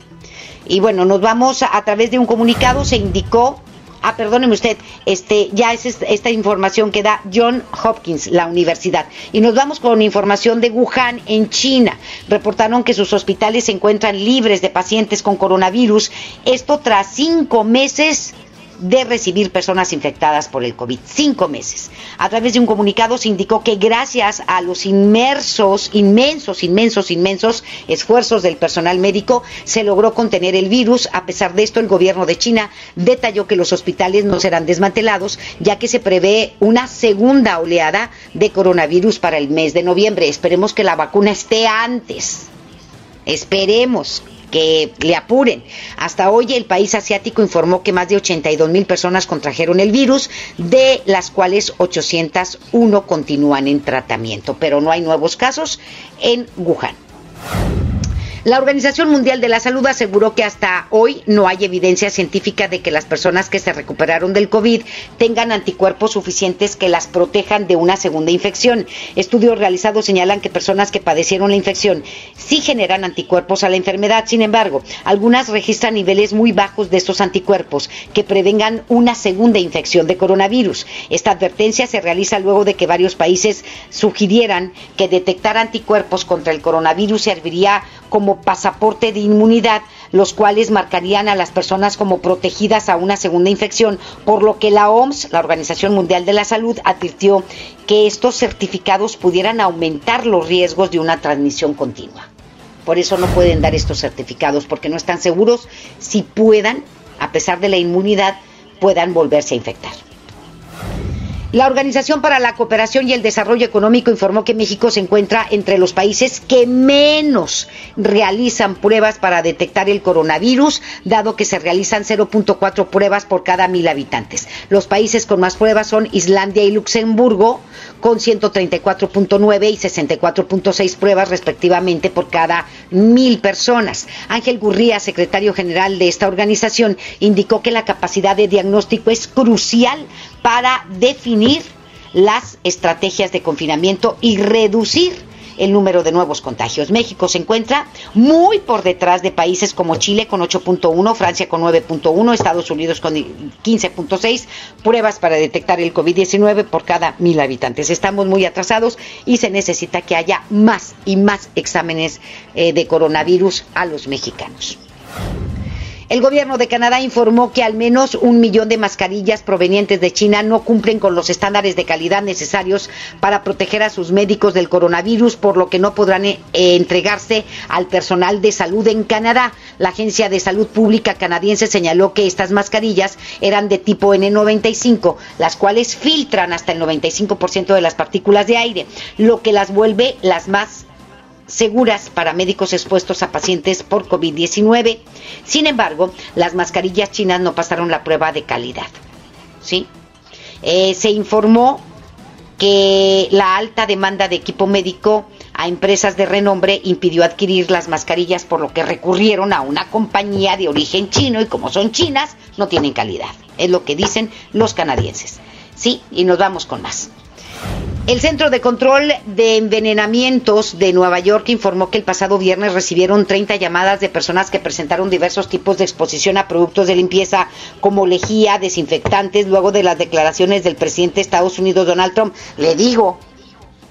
Y bueno, nos vamos a, través de un comunicado, se indicó Ah, perdóneme usted, este, ya es esta información que da John Hopkins, la universidad. Y nos vamos con información de Wuhan, en China. Reportaron que sus hospitales se encuentran libres de pacientes con coronavirus. Esto tras cinco meses de recibir personas infectadas por el COVID. Cinco meses. A través de un comunicado se indicó que gracias a los inmersos, inmensos, inmensos, inmensos esfuerzos del personal médico, se logró contener el virus. A pesar de esto, el gobierno de China detalló que los hospitales no serán desmantelados, ya que se prevé una segunda oleada de coronavirus para el mes de noviembre. Esperemos que la vacuna esté antes. Esperemos que le apuren. Hasta hoy el país asiático informó que más de 82 mil personas contrajeron el virus, de las cuales 801 continúan en tratamiento, pero no hay nuevos casos en Wuhan. La Organización Mundial de la Salud aseguró que hasta hoy no hay evidencia científica de que las personas que se recuperaron del COVID tengan anticuerpos suficientes que las protejan de una segunda infección. Estudios realizados señalan que personas que padecieron la infección sí generan anticuerpos a la enfermedad. Sin embargo, algunas registran niveles muy bajos de estos anticuerpos que prevengan una segunda infección de coronavirus. Esta advertencia se realiza luego de que varios países sugirieran que detectar anticuerpos contra el coronavirus serviría como pasaporte de inmunidad, los cuales marcarían a las personas como protegidas a una segunda infección, por lo que la OMS, la Organización Mundial de la Salud, advirtió que estos certificados pudieran aumentar los riesgos de una transmisión continua. Por eso no pueden dar estos certificados, porque no están seguros si puedan, a pesar de la inmunidad, puedan volverse a infectar. La Organización para la Cooperación y el Desarrollo Económico informó que México se encuentra entre los países que menos realizan pruebas para detectar el coronavirus, dado que se realizan 0.4 pruebas por cada mil habitantes. Los países con más pruebas son Islandia y Luxemburgo, con 134.9 y 64.6 pruebas respectivamente por cada mil personas. Ángel Gurría, secretario general de esta organización, indicó que la capacidad de diagnóstico es crucial para definir las estrategias de confinamiento y reducir el número de nuevos contagios. México se encuentra muy por detrás de países como Chile con 8.1, Francia con 9.1, Estados Unidos con 15.6 pruebas para detectar el COVID-19 por cada mil habitantes. Estamos muy atrasados y se necesita que haya más y más exámenes eh, de coronavirus a los mexicanos. El gobierno de Canadá informó que al menos un millón de mascarillas provenientes de China no cumplen con los estándares de calidad necesarios para proteger a sus médicos del coronavirus, por lo que no podrán eh, entregarse al personal de salud en Canadá. La Agencia de Salud Pública canadiense señaló que estas mascarillas eran de tipo N95, las cuales filtran hasta el 95% de las partículas de aire, lo que las vuelve las más seguras para médicos expuestos a pacientes por COVID-19. Sin embargo, las mascarillas chinas no pasaron la prueba de calidad. ¿sí? Eh, se informó que la alta demanda de equipo médico a empresas de renombre impidió adquirir las mascarillas, por lo que recurrieron a una compañía de origen chino y como son chinas, no tienen calidad. Es lo que dicen los canadienses. Sí, y nos vamos con más. El Centro de Control de Envenenamientos de Nueva York informó que el pasado viernes recibieron 30 llamadas de personas que presentaron diversos tipos de exposición a productos de limpieza como lejía, desinfectantes, luego de las declaraciones del presidente de Estados Unidos, Donald Trump. Le digo,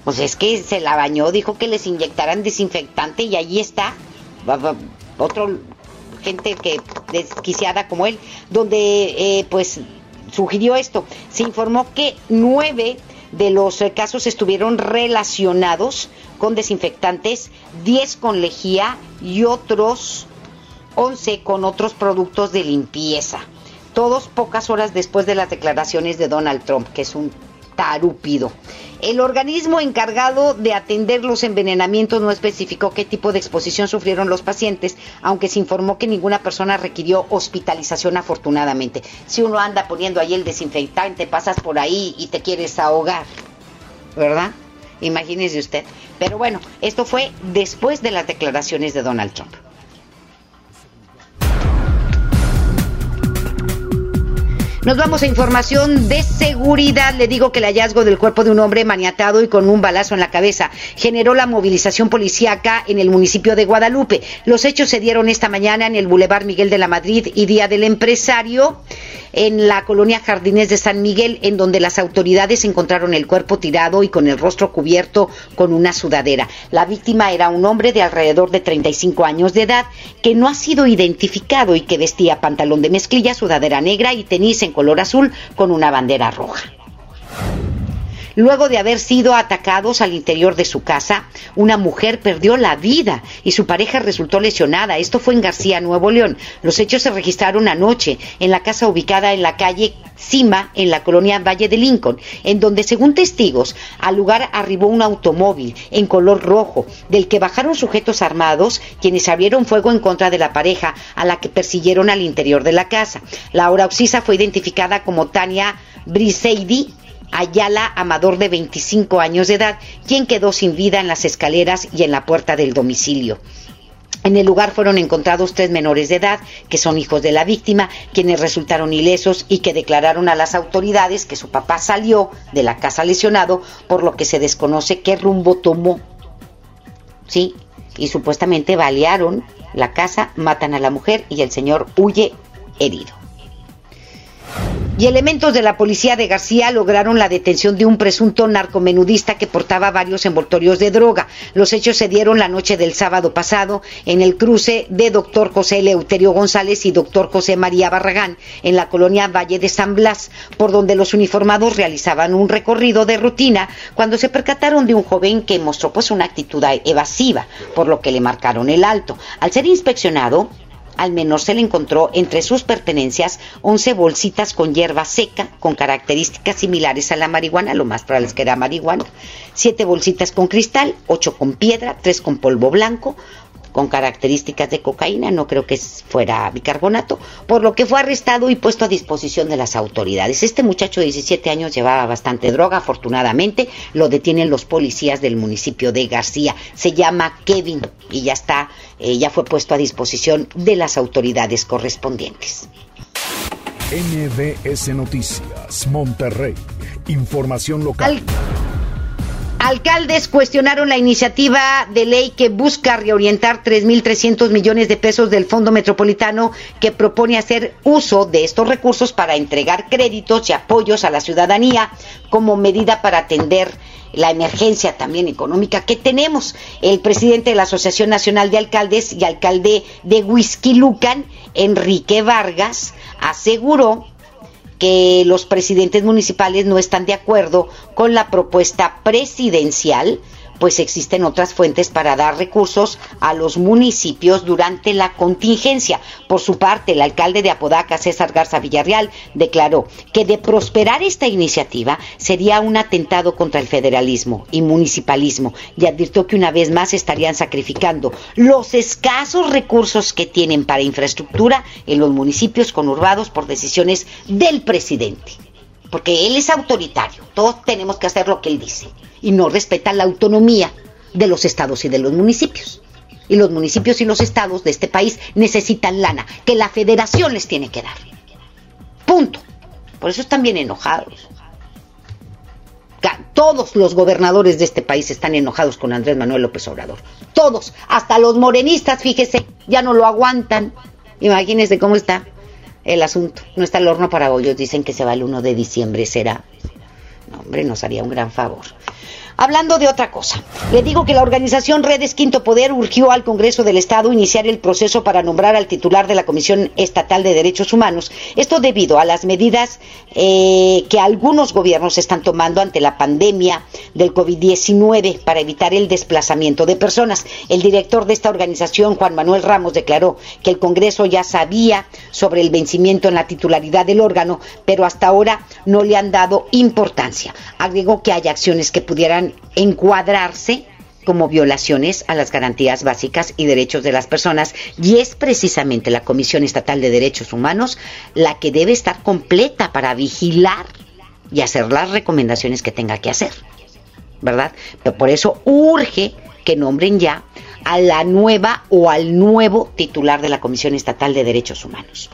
pues es que se la bañó, dijo que les inyectaran desinfectante y allí está. Otro gente que desquiciada como él, donde eh, pues sugirió esto. Se informó que nueve de los eh, casos estuvieron relacionados con desinfectantes, 10 con lejía y otros 11 con otros productos de limpieza. Todos pocas horas después de las declaraciones de Donald Trump, que es un tarúpido. El organismo encargado de atender los envenenamientos no especificó qué tipo de exposición sufrieron los pacientes, aunque se informó que ninguna persona requirió hospitalización afortunadamente. Si uno anda poniendo ahí el desinfectante, pasas por ahí y te quieres ahogar, ¿verdad? Imagínese usted. Pero bueno, esto fue después de las declaraciones de Donald Trump. Nos vamos a información de seguridad. Le digo que el hallazgo del cuerpo de un hombre maniatado y con un balazo en la cabeza generó la movilización policíaca en el municipio de Guadalupe. Los hechos se dieron esta mañana en el Boulevard Miguel de la Madrid y Día del Empresario en la colonia Jardines de San Miguel, en donde las autoridades encontraron el cuerpo tirado y con el rostro cubierto con una sudadera. La víctima era un hombre de alrededor de 35 años de edad que no ha sido identificado y que vestía pantalón de mezclilla, sudadera negra y tenis en color azul con una bandera roja. Luego de haber sido atacados al interior de su casa, una mujer perdió la vida y su pareja resultó lesionada. Esto fue en García, Nuevo León. Los hechos se registraron anoche en la casa ubicada en la calle Cima, en la colonia Valle de Lincoln, en donde, según testigos, al lugar arribó un automóvil en color rojo, del que bajaron sujetos armados, quienes abrieron fuego en contra de la pareja, a la que persiguieron al interior de la casa. La hora oxisa fue identificada como Tania Briseidi, Ayala Amador de 25 años de edad, quien quedó sin vida en las escaleras y en la puerta del domicilio. En el lugar fueron encontrados tres menores de edad, que son hijos de la víctima, quienes resultaron ilesos y que declararon a las autoridades que su papá salió de la casa lesionado, por lo que se desconoce qué rumbo tomó. Sí, y supuestamente balearon la casa, matan a la mujer y el señor huye herido. Y elementos de la policía de García lograron la detención de un presunto narcomenudista que portaba varios envoltorios de droga. Los hechos se dieron la noche del sábado pasado en el cruce de doctor José Eleuterio González y doctor José María Barragán en la colonia Valle de San Blas, por donde los uniformados realizaban un recorrido de rutina cuando se percataron de un joven que mostró pues una actitud evasiva, por lo que le marcaron el alto. Al ser inspeccionado, al menor se le encontró entre sus pertenencias 11 bolsitas con hierba seca con características similares a la marihuana, lo más probable es que era marihuana, 7 bolsitas con cristal, 8 con piedra, 3 con polvo blanco, con características de cocaína, no creo que fuera bicarbonato, por lo que fue arrestado y puesto a disposición de las autoridades. Este muchacho de 17 años llevaba bastante droga, afortunadamente lo detienen los policías del municipio de García. Se llama Kevin y ya está, eh, ya fue puesto a disposición de las autoridades correspondientes. MBS Noticias, Monterrey. Información local. Alcaldes cuestionaron la iniciativa de ley que busca reorientar 3.300 millones de pesos del Fondo Metropolitano que propone hacer uso de estos recursos para entregar créditos y apoyos a la ciudadanía como medida para atender la emergencia también económica que tenemos. El presidente de la Asociación Nacional de Alcaldes y alcalde de Lucan, Enrique Vargas, aseguró que los presidentes municipales no están de acuerdo con la propuesta presidencial pues existen otras fuentes para dar recursos a los municipios durante la contingencia. Por su parte, el alcalde de Apodaca, César Garza Villarreal, declaró que de prosperar esta iniciativa sería un atentado contra el federalismo y municipalismo y advirtió que una vez más estarían sacrificando los escasos recursos que tienen para infraestructura en los municipios conurbados por decisiones del presidente porque él es autoritario, todos tenemos que hacer lo que él dice y no respeta la autonomía de los estados y de los municipios. Y los municipios y los estados de este país necesitan lana que la federación les tiene que dar. Punto. Por eso están bien enojados. Todos los gobernadores de este país están enojados con Andrés Manuel López Obrador. Todos, hasta los morenistas, fíjese, ya no lo aguantan. Imagínense cómo está el asunto. No está el horno para bollos, dicen que se va el 1 de diciembre, será. Hombre, nos haría un gran favor. Hablando de otra cosa, le digo que la organización Redes Quinto Poder urgió al Congreso del Estado iniciar el proceso para nombrar al titular de la Comisión Estatal de Derechos Humanos. Esto debido a las medidas eh, que algunos gobiernos están tomando ante la pandemia del COVID-19 para evitar el desplazamiento de personas. El director de esta organización, Juan Manuel Ramos, declaró que el Congreso ya sabía sobre el vencimiento en la titularidad del órgano, pero hasta ahora no le han dado importancia. Agregó que hay acciones que pudieran encuadrarse como violaciones a las garantías básicas y derechos de las personas y es precisamente la Comisión Estatal de Derechos Humanos la que debe estar completa para vigilar y hacer las recomendaciones que tenga que hacer, ¿verdad? Pero por eso urge que nombren ya a la nueva o al nuevo titular de la Comisión Estatal de Derechos Humanos.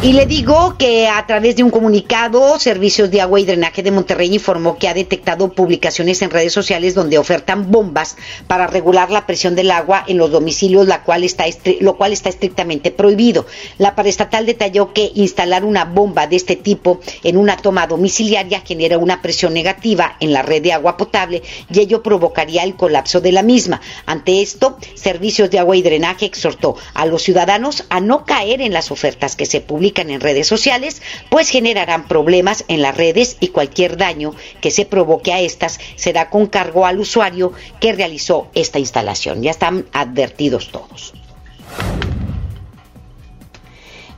Y le digo que a través de un comunicado, Servicios de Agua y Drenaje de Monterrey informó que ha detectado publicaciones en redes sociales donde ofertan bombas para regular la presión del agua en los domicilios, la cual está lo cual está estrictamente prohibido. La paraestatal detalló que instalar una bomba de este tipo en una toma domiciliaria genera una presión negativa en la red de agua potable y ello provocaría el colapso de la misma. Ante esto, Servicios de Agua y Drenaje exhortó a los ciudadanos a no caer en las ofertas que se publican en redes sociales, pues generarán problemas en las redes y cualquier daño que se provoque a estas será con cargo al usuario que realizó esta instalación. Ya están advertidos todos.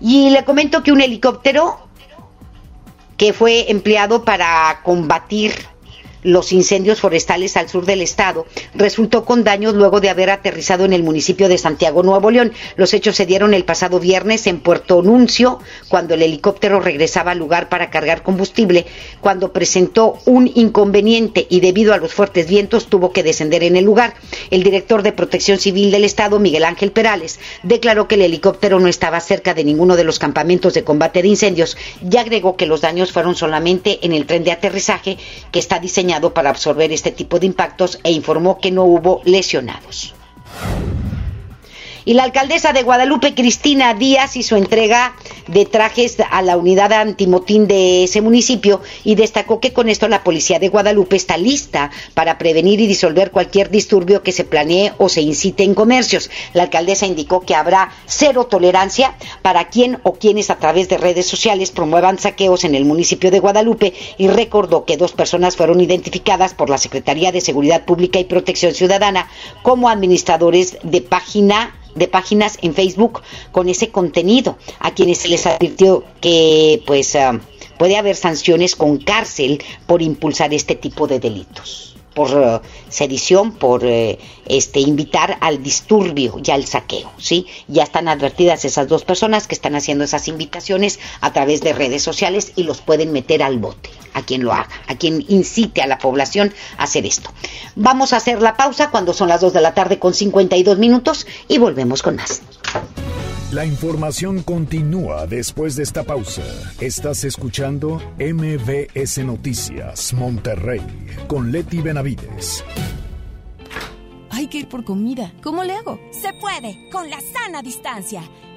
Y le comento que un helicóptero que fue empleado para combatir los incendios forestales al sur del estado, resultó con daños luego de haber aterrizado en el municipio de Santiago, Nuevo León. Los hechos se dieron el pasado viernes en Puerto Nuncio, cuando el helicóptero regresaba al lugar para cargar combustible, cuando presentó un inconveniente y debido a los fuertes vientos tuvo que descender en el lugar. El director de Protección Civil del estado, Miguel Ángel Perales, declaró que el helicóptero no estaba cerca de ninguno de los campamentos de combate de incendios y agregó que los daños fueron solamente en el tren de aterrizaje que está diseñado para absorber este tipo de impactos e informó que no hubo lesionados. Y la alcaldesa de Guadalupe, Cristina Díaz, hizo entrega de trajes a la unidad antimotín de ese municipio y destacó que con esto la policía de Guadalupe está lista para prevenir y disolver cualquier disturbio que se planee o se incite en comercios. La alcaldesa indicó que habrá cero tolerancia para quien o quienes a través de redes sociales promuevan saqueos en el municipio de Guadalupe y recordó que dos personas fueron identificadas por la Secretaría de Seguridad Pública y Protección Ciudadana como administradores de página de páginas en Facebook con ese contenido, a quienes se les advirtió que pues ah, puede haber sanciones con cárcel por impulsar este tipo de delitos por uh, sedición, por uh, este invitar al disturbio y al saqueo, ¿sí? Ya están advertidas esas dos personas que están haciendo esas invitaciones a través de redes sociales y los pueden meter al bote, a quien lo haga, a quien incite a la población a hacer esto. Vamos a hacer la pausa cuando son las 2 de la tarde con 52 minutos y volvemos con más. La información continúa después de esta pausa. Estás escuchando MBS Noticias Monterrey con Leti Benavides. Hay que ir por comida. ¿Cómo le hago? Se puede, con la sana distancia.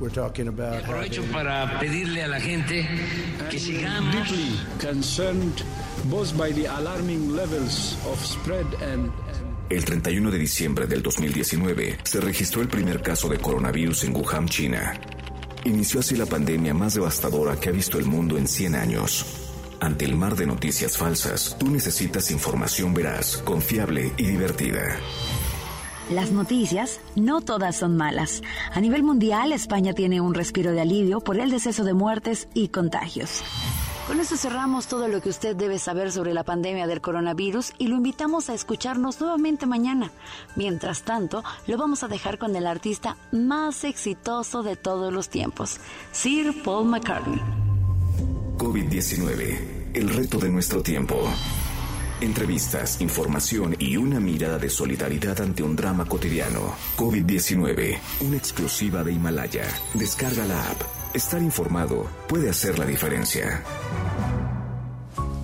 we're talking about Aprovecho para pedirle a la gente que sigamos deeply concerned both by the alarming levels of spread and el 31 de diciembre del 2019 se registró el primer caso de coronavirus en Wuhan, China. Inició así la pandemia más devastadora que ha visto el mundo en 100 años. Ante el mar de noticias falsas, tú necesitas información veraz, confiable y divertida. Las noticias no todas son malas. A nivel mundial, España tiene un respiro de alivio por el deceso de muertes y contagios. Con eso cerramos todo lo que usted debe saber sobre la pandemia del coronavirus y lo invitamos a escucharnos nuevamente mañana. Mientras tanto, lo vamos a dejar con el artista más exitoso de todos los tiempos, Sir Paul McCartney. COVID-19, el reto de nuestro tiempo. Entrevistas, información y una mirada de solidaridad ante un drama cotidiano. COVID-19, una exclusiva de Himalaya. Descarga la app. Estar informado puede hacer la diferencia.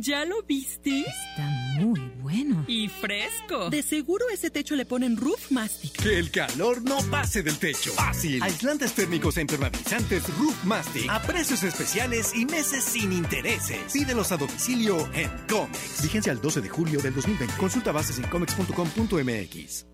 ¿Ya lo viste? Está muy bueno. Y fresco. De seguro ese techo le ponen Roof Mastic. Que el calor no pase del techo. Fácil. Aislantes térmicos e impermeabilizantes Roof Mastic. A precios especiales y meses sin intereses. Pídelos a domicilio en Comex. Vigencia al 12 de julio del 2020. Consulta bases en comex.com.mx.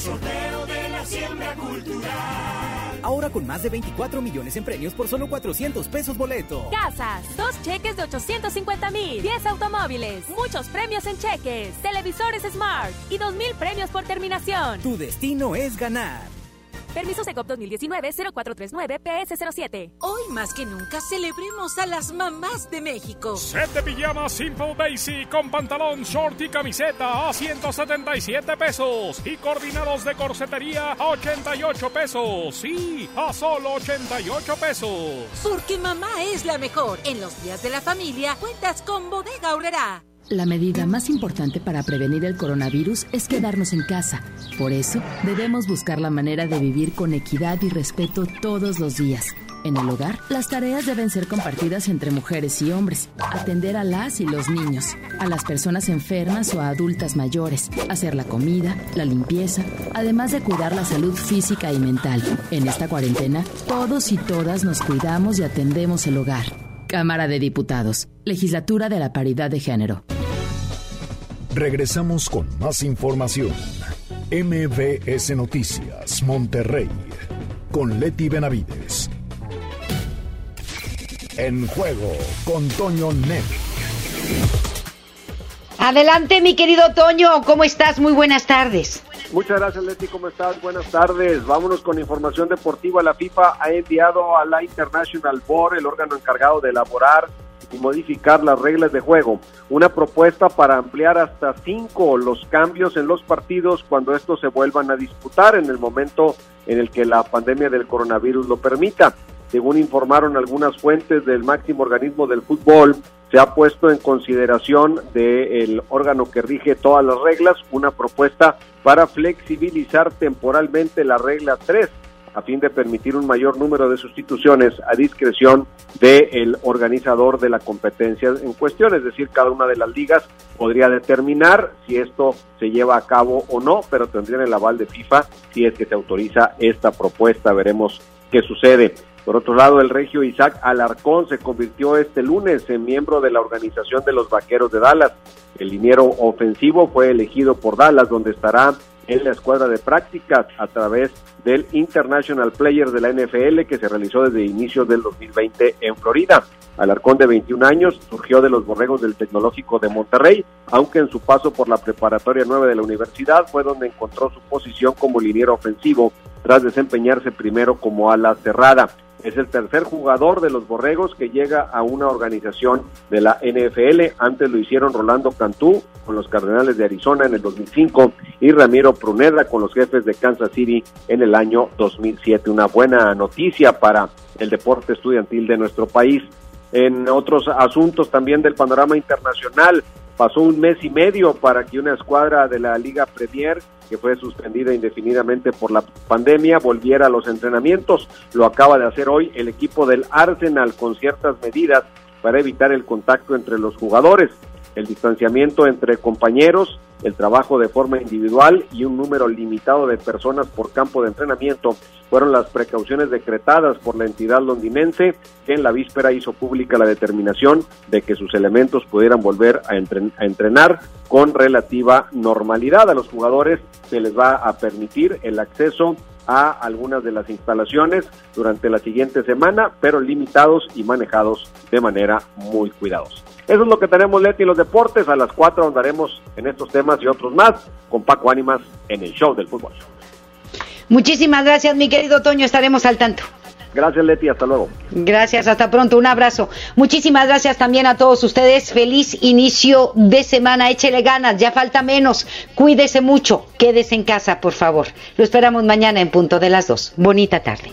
Sorteo de la siembra cultural. Ahora con más de 24 millones en premios por solo 400 pesos boleto. Casas, dos cheques de 850 mil, 10 automóviles, muchos premios en cheques, televisores Smart y 2 mil premios por terminación. Tu destino es ganar. Permiso Secop 2019-0439-PS07. Hoy más que nunca celebremos a las mamás de México. Set de pijamas Simple Basic con pantalón, short y camiseta a 177 pesos. Y coordinados de corsetería a 88 pesos. Sí, a solo 88 pesos. Porque mamá es la mejor. En los días de la familia cuentas con Bodega Aurrera. La medida más importante para prevenir el coronavirus es quedarnos en casa. Por eso, debemos buscar la manera de vivir con equidad y respeto todos los días. En el hogar, las tareas deben ser compartidas entre mujeres y hombres. Atender a las y los niños, a las personas enfermas o a adultas mayores, hacer la comida, la limpieza, además de cuidar la salud física y mental. En esta cuarentena, todos y todas nos cuidamos y atendemos el hogar. Cámara de Diputados, Legislatura de la Paridad de Género. Regresamos con más información. MBS Noticias, Monterrey, con Leti Benavides. En juego con Toño Net. Adelante, mi querido Toño, ¿cómo estás? Muy buenas tardes. Muchas gracias, Leti. ¿Cómo estás? Buenas tardes. Vámonos con información deportiva. La FIFA ha enviado a la International Board, el órgano encargado de elaborar y modificar las reglas de juego, una propuesta para ampliar hasta cinco los cambios en los partidos cuando estos se vuelvan a disputar en el momento en el que la pandemia del coronavirus lo permita. Según informaron algunas fuentes del máximo organismo del fútbol, se ha puesto en consideración del órgano que rige todas las reglas una propuesta para flexibilizar temporalmente la regla 3 a fin de permitir un mayor número de sustituciones a discreción del organizador de la competencia en cuestión, es decir, cada una de las ligas podría determinar si esto se lleva a cabo o no, pero tendrían el aval de FIFA si es que se autoriza esta propuesta, veremos qué sucede. Por otro lado, el regio Isaac Alarcón se convirtió este lunes en miembro de la organización de los Vaqueros de Dallas. El liniero ofensivo fue elegido por Dallas, donde estará en la escuadra de prácticas a través del International Player de la NFL que se realizó desde inicios del 2020 en Florida. Alarcón de 21 años surgió de los borregos del Tecnológico de Monterrey, aunque en su paso por la preparatoria 9 de la universidad fue donde encontró su posición como liniero ofensivo tras desempeñarse primero como ala cerrada. Es el tercer jugador de los Borregos que llega a una organización de la NFL. Antes lo hicieron Rolando Cantú con los Cardenales de Arizona en el 2005 y Ramiro Pruneda con los jefes de Kansas City en el año 2007. Una buena noticia para el deporte estudiantil de nuestro país. En otros asuntos también del panorama internacional, pasó un mes y medio para que una escuadra de la Liga Premier, que fue suspendida indefinidamente por la pandemia, volviera a los entrenamientos. Lo acaba de hacer hoy el equipo del Arsenal con ciertas medidas para evitar el contacto entre los jugadores. El distanciamiento entre compañeros el trabajo de forma individual y un número limitado de personas por campo de entrenamiento fueron las precauciones decretadas por la entidad londinense que en la víspera hizo pública la determinación de que sus elementos pudieran volver a, entrenar con relativa normalidad. A los jugadores se les va a permitir el acceso a algunas de las instalaciones durante la siguiente semana, pero limitados y manejados de manera muy cuidadosa. Eso es lo que tenemos, Leti, los deportes. A las 4 andaremos en estos temas y otros más con Paco Ánimas en el show del fútbol. Muchísimas gracias, mi querido Toño. Estaremos al tanto. Gracias, Leti. Hasta luego. Gracias. Hasta pronto. Un abrazo. Muchísimas gracias también a todos ustedes. Feliz inicio de semana. Échele ganas. Ya falta menos. Cuídese mucho. Quédese en casa, por favor. Lo esperamos mañana en punto de las dos. Bonita tarde.